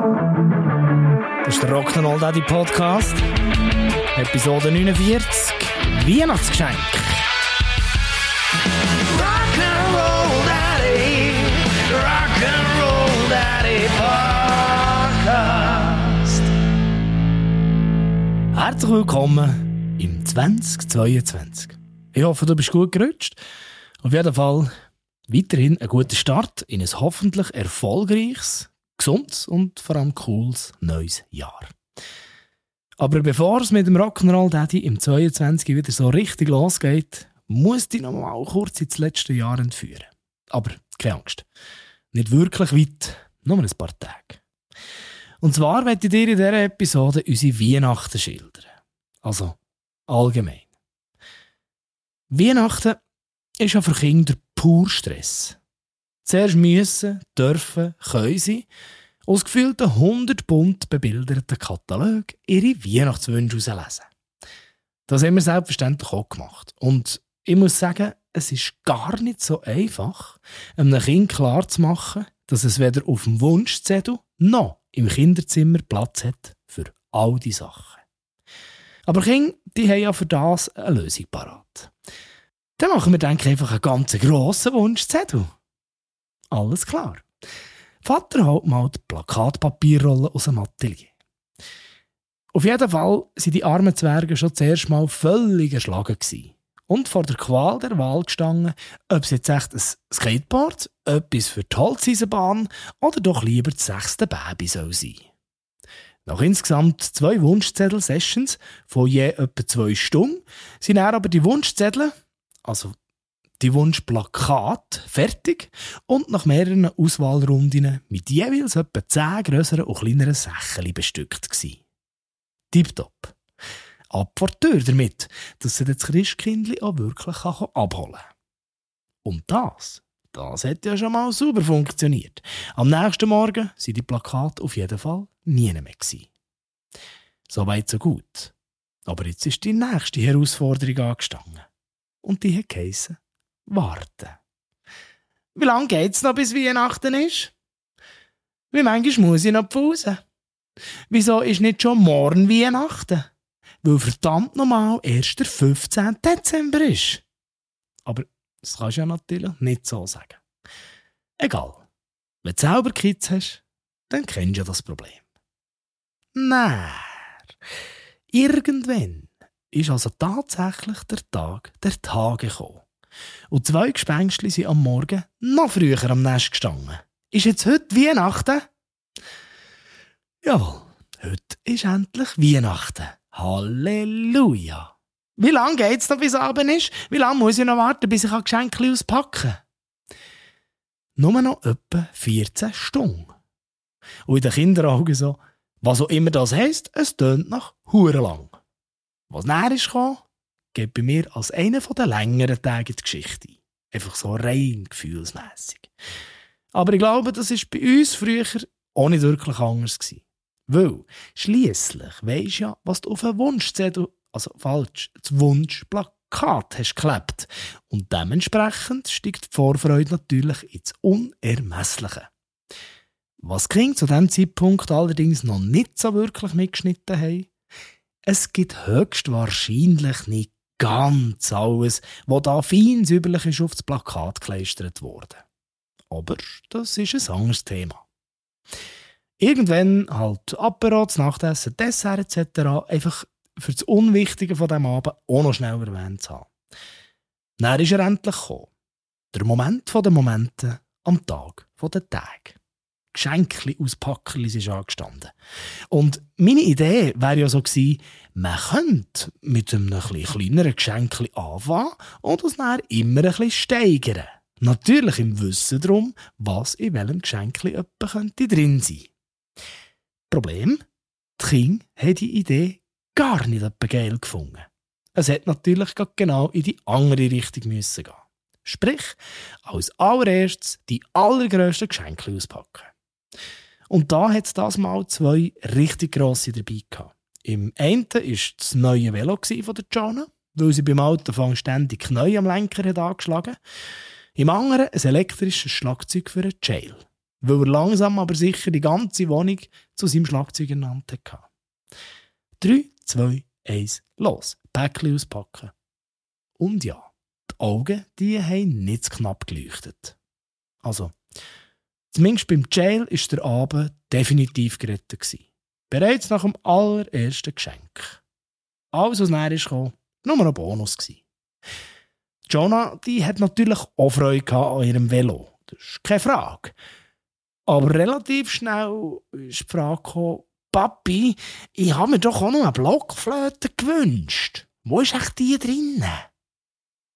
Das ist der Rock'n'Roll Daddy Podcast. Episode 49. Weihnachtsgeschenk. Rock'n'Roll Daddy. Rock'n'Roll Daddy Podcast. Herzlich willkommen im 2022. Ich hoffe, du bist gut gerutscht. Auf jeden Fall weiterhin ein guter Start in ein hoffentlich erfolgreiches, gesundes und vor allem cooles neues Jahr. Aber bevor es mit dem Rock'n'Roll Daddy im 22 wieder so richtig losgeht, muss ich noch mal kurz ins letzte Jahr entführen. Aber keine Angst. Nicht wirklich weit, nur ein paar Tage. Und zwar möchte ich dir in dieser Episode unsere Weihnachten schildern. Also allgemein. Weihnachten ist ja für Kinder pur Stress. Zuerst müssen, dürfen, können sie aus gefühlten 100 bunt bebilderten Katalog ihre Weihnachtswünsche herauslesen. Das haben wir selbstverständlich auch gemacht. Und ich muss sagen, es ist gar nicht so einfach, einem Kind klarzumachen, dass es weder auf dem Wunschzettel noch im Kinderzimmer Platz hat für all die Sachen. Aber Kinder, die haben ja für das eine Lösung parat. Dann machen wir, denke ich, einfach einen ganz grossen Wunschzettel. Alles klar. Vater holt mal die Plakatpapierrolle aus dem Atelier. Auf jeden Fall sind die armen Zwerge schon zuerst mal völlig erschlagen. Und vor der Qual der Wahl gestanden, ob es jetzt echt ein Skateboard, etwas für die Holzeisenbahn oder doch lieber das sechste Baby soll sein. Nach insgesamt zwei Wunschzettel-Sessions von je etwa zwei Stunden sind aber die Wunschzettel, also die Wunschplakat, fertig und nach mehreren Auswahlrunden mit jeweils etwa zehn grösseren und kleineren Sächen bestückt gewesen. Tipptopp. Ab vor die Tür damit, dass sie das Christkindli auch wirklich abholen kann. Und das, das hat ja schon mal super funktioniert. Am nächsten Morgen sind die Plakate auf jeden Fall nie mehr gewesen. So weit, so gut. Aber jetzt ist die nächste Herausforderung angestanden. Und die hat geheissen, warten. Wie lange geht's noch, bis Weihnachten ist? Wie manchmal muss ich noch Pause? Wieso ist nicht schon morgen Weihnachten? Weil verdammt normal erst der 15. Dezember ist. Aber das kannst du ja natürlich nicht so sagen. Egal. Wenn du selber Kids hast, dann kennst du ja das Problem. Nein. Irgendwann ist also tatsächlich der Tag der Tage gekommen. Und zwei Gespenstli sind am Morgen noch früher am Nest gestanden. Ist jetzt heute Weihnachten? Jawohl, heute ist endlich Weihnachten. Halleluja! Wie lange geht's noch, bis Abend ist? Wie lange muss ich noch warten, bis ich Geschenke auspacken kann? Nur noch etwa 14 Stunden. Und in den Kinderaugen so, was auch immer das heisst, es tönt nach Huren lang. Was näher ist gekommen, geht bei mir als einer der längeren Tage die Geschichte ein. Einfach so rein gefühlsmässig. Aber ich glaube, das ist bei uns früher auch nicht wirklich anders gewesen. Weil, schliesslich weisst ja, was du auf einen Wunschzettel, also falsch, das Wunschplakat hast geklebt. Und dementsprechend steigt die Vorfreude natürlich ins Unermessliche. Was klingt zu diesem Zeitpunkt allerdings noch nicht so wirklich mitgeschnitten haben, es gibt höchstwahrscheinlich nicht ganz alles, was da fein säuberlich ist aufs Plakat gekleistert wurde. Aber das ist ein anderes Thema. Irgendwann halt das Nachtessen, Dessert etc. einfach für das Unwichtige von diesem Abend auch noch schnell erwähnt zu haben. Dann ist er endlich gekommen. Der Moment der Momente am Tag der Tage. Geschenke auspacken ist angestanden. Und meine Idee wäre ja so gewesen, man könnte mit einem etwas kleineren Geschenk anfangen und es dann immer ein bisschen steigern. Natürlich im Wissen darum, was in welchem Geschenk könnte drin sein Problem? Die Kinder haben die Idee gar nicht geil gefunden. Es hätte natürlich genau in die andere Richtung müssen gehen. Sprich, als allererstes die allergrössten Geschenke auspacken. Und da hat es das mal zwei richtig grosse dabei gehabt. Im einen war das neue Velo von der Jana, weil sie beim Autofahren ständig Knie am Lenker hat angeschlagen Im anderen ein elektrisches Schlagzeug für einen Jail. weil er langsam aber sicher die ganze Wohnung zu seinem Schlagzeug ernannt hatte. 3, 2, 1, los, Päckchen auspacken. Und ja, die Augen, die haben nicht knapp geleuchtet. Also, zumindest beim Jail war der Abend definitiv gerettet. Gewesen. Bereits nach dem allerersten Geschenk. Alles, was näher kam, nur ein Bonus. Gewesen. Jonah, die hat natürlich auch Freude an ihrem Velo. Das ist keine Frage. Aber relativ schnell ist die Frage gekommen, Papi, ich habe mir doch auch noch eine Blockflöte gewünscht. Wo ist echt die drinnen?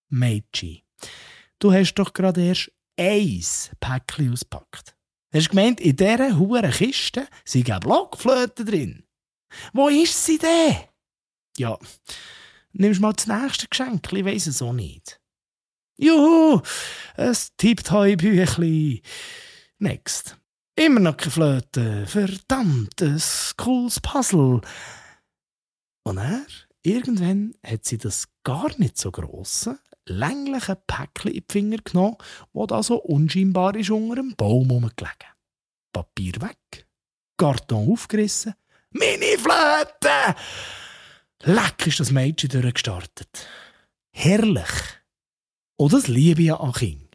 Mädchen, du hast doch gerade erst eins Päckchen ausgepackt. Hast gemeint, in dieser hohen Kiste sind eine Blockflöte drin? Wo ist sie denn? Ja, nimmst mal das nächste Geschenk, ich weiss es auch nicht. Juhu, ein Tipptoy-Büchli. Next. Immer noch keine Flöte. Verdammt, ein cooles Puzzle. Und er, irgendwann hat sie das gar nicht so grosse, längliche Päckchen in die Finger genommen, wo da so unscheinbar ist unter einem Baum rumgelegen. Papier weg, Karton aufgerissen, meine Flöte! Leck ist das Mädchen durchgestartet. Herrlich. Und das liebe ich an Kindern.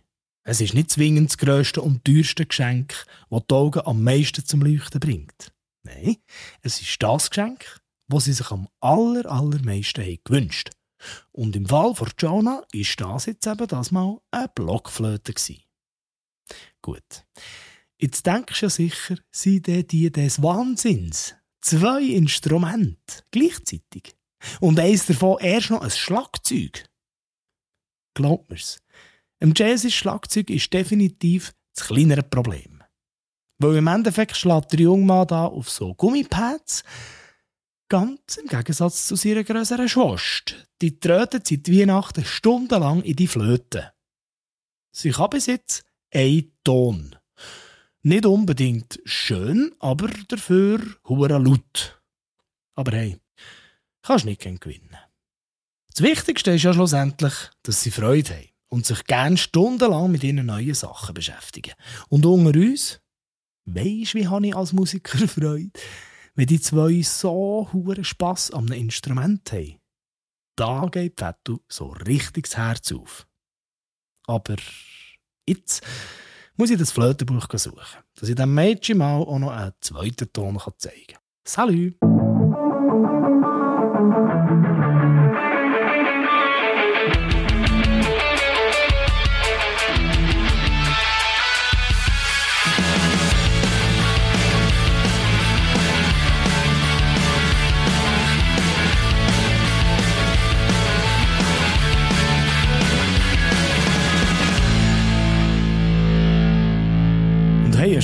Es ist nicht zwingend das grösste und teuerste Geschenk, das die Augen am meisten zum Leuchten bringt. Nein, es ist das Geschenk, das sie sich am aller, allermeisten haben Und im Fall von Jonah ist das jetzt eben das mal eine Blockflöte gewesen. Gut. Jetzt denkst du ja sicher, sind die des Wahnsinns. Zwei Instrumente gleichzeitig. Und eins davon erst noch ein Schlagzeug. Glaubt mir's. Im Jazz ist Schlagzeug ist definitiv das kleinere Problem. Weil im Endeffekt schlägt der junge Mann da auf so Gummipads, ganz im Gegensatz zu seiner grösseren Schwester. Die trötet seit Weihnachten stundenlang in die Flöte. Sie kann bis jetzt einen Ton. Nicht unbedingt schön, aber dafür hure laut. Aber hey, kannst nicht gewinnen. Das Wichtigste ist ja schlussendlich, dass sie Freude haben und sich gern stundenlang mit ihren neuen Sachen beschäftigen. Und unter uns, weisst wie habe ich als Musiker Freude, wenn die zwei so hohen Spass am Instrument haben. Da geht Fettu so richtig das Herz auf. Aber jetzt muss ich das Flötenbuch suchen, dass ich dem Mädchen mal auch noch einen zweiten Ton zeigen kann. Salut!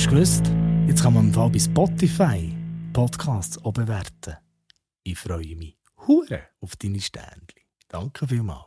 Hast du gewusst, jetzt kann man im Fall bei Spotify Podcasts auch bewerten. Ich freue mich hure auf deine Sternchen. Danke vielmals.